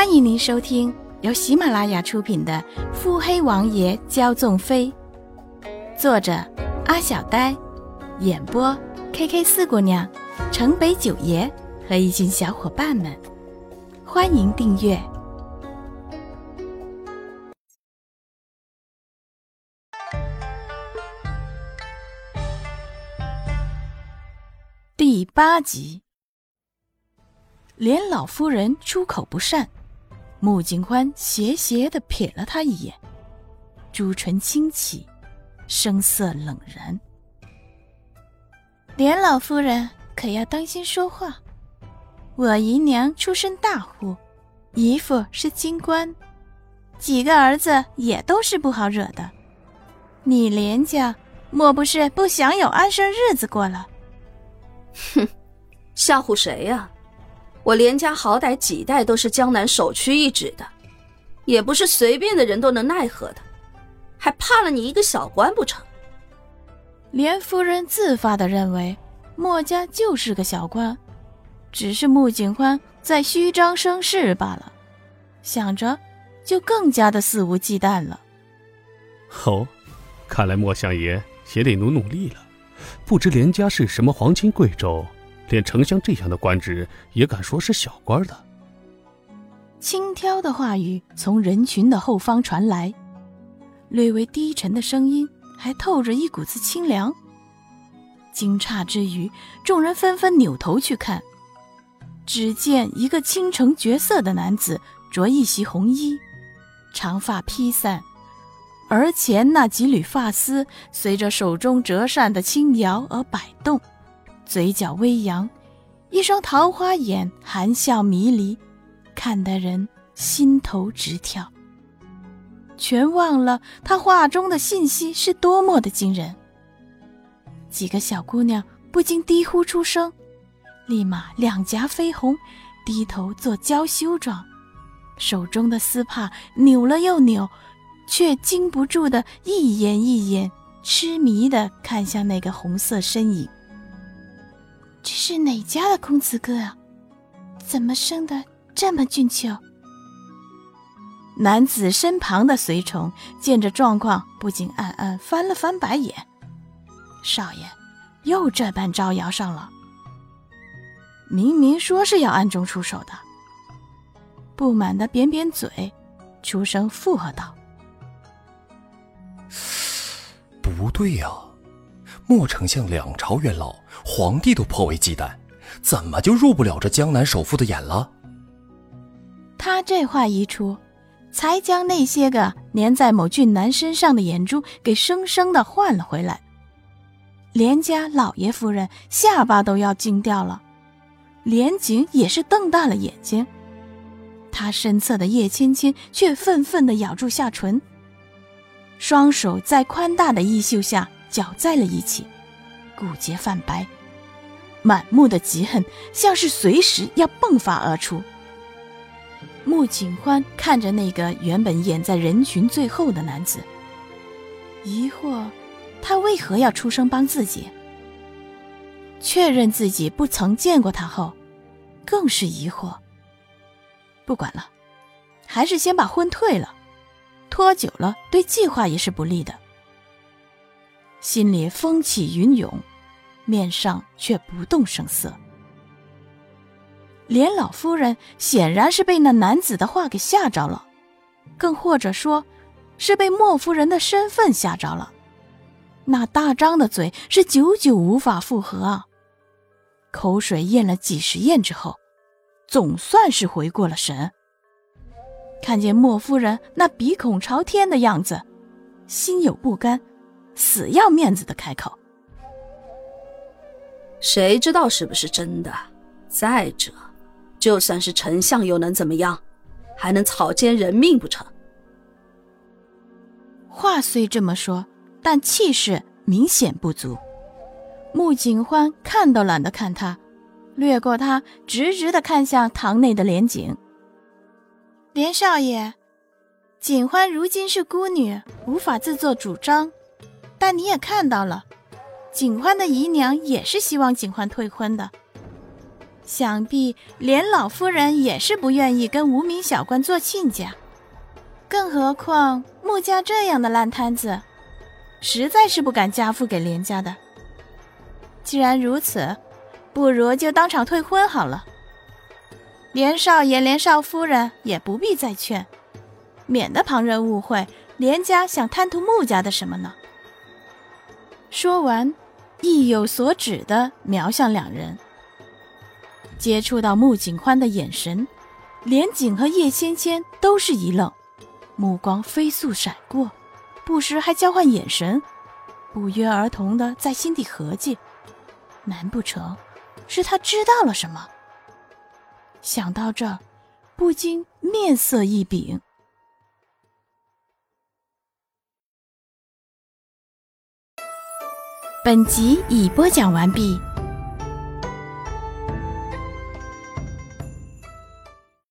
欢迎您收听由喜马拉雅出品的《腹黑王爷骄纵妃》，作者阿小呆，演播 K K 四姑娘、城北九爷和一群小伙伴们。欢迎订阅第八集。连老夫人出口不善，穆景欢斜斜的瞥了他一眼，朱唇轻启，声色冷然。连老夫人可要当心说话。我姨娘出身大户，姨父是京官，几个儿子也都是不好惹的。你连家莫不是不想有安生日子过了？哼，吓唬谁呀？我连家好歹几代都是江南首屈一指的，也不是随便的人都能奈何的，还怕了你一个小官不成？连夫人自发的认为墨家就是个小官，只是穆景欢在虚张声势罢了，想着就更加的肆无忌惮了。哦，看来莫相爷也得努努力了，不知连家是什么皇亲贵胄。连丞相这样的官职也敢说是小官的？轻佻的话语从人群的后方传来，略微低沉的声音还透着一股子清凉。惊诧之余，众人纷纷扭头去看，只见一个倾城绝色的男子，着一袭红衣，长发披散，而前那几缕发丝随着手中折扇的轻摇而摆动。嘴角微扬，一双桃花眼含笑迷离，看得人心头直跳。全忘了他话中的信息是多么的惊人。几个小姑娘不禁低呼出声，立马两颊绯红，低头做娇羞状，手中的丝帕扭了又扭，却禁不住的一眼一眼痴迷的看向那个红色身影。这是哪家的公子哥啊？怎么生的这么俊俏？男子身旁的随从见这状况，不禁暗暗翻了翻白眼。少爷，又这般招摇上了。明明说是要暗中出手的。不满的扁扁嘴，出声附和道：“不对呀，莫丞相两朝元老。”皇帝都颇为忌惮，怎么就入不了这江南首富的眼了？他这话一出，才将那些个粘在某俊男身上的眼珠给生生的换了回来。连家老爷夫人下巴都要惊掉了，连景也是瞪大了眼睛。他身侧的叶芊芊却愤愤的咬住下唇，双手在宽大的衣袖下搅在了一起。骨节泛白，满目的嫉恨，像是随时要迸发而出。穆景欢看着那个原本掩在人群最后的男子，疑惑他为何要出声帮自己。确认自己不曾见过他后，更是疑惑。不管了，还是先把婚退了，拖久了对计划也是不利的。心里风起云涌。面上却不动声色，连老夫人显然是被那男子的话给吓着了，更或者说，是被莫夫人的身份吓着了。那大张的嘴是久久无法复合啊！口水咽了几十咽之后，总算是回过了神。看见莫夫人那鼻孔朝天的样子，心有不甘，死要面子的开口。谁知道是不是真的？再者，就算是丞相，又能怎么样？还能草菅人命不成？话虽这么说，但气势明显不足。穆景欢看都懒得看他，掠过他，直直的看向堂内的连景。连少爷，景欢如今是孤女，无法自作主张，但你也看到了。景欢的姨娘也是希望景欢退婚的。想必连老夫人也是不愿意跟无名小官做亲家。更何况穆家这样的烂摊子，实在是不敢加付给连家的。既然如此，不如就当场退婚好了。连少爷、连少夫人也不必再劝，免得旁人误会连家想贪图穆家的什么呢？说完，意有所指的瞄向两人。接触到穆景欢的眼神，连景和叶芊芊都是一愣，目光飞速闪过，不时还交换眼神，不约而同的在心底合计：难不成是他知道了什么？想到这儿，不禁面色一柄。本集已播讲完毕。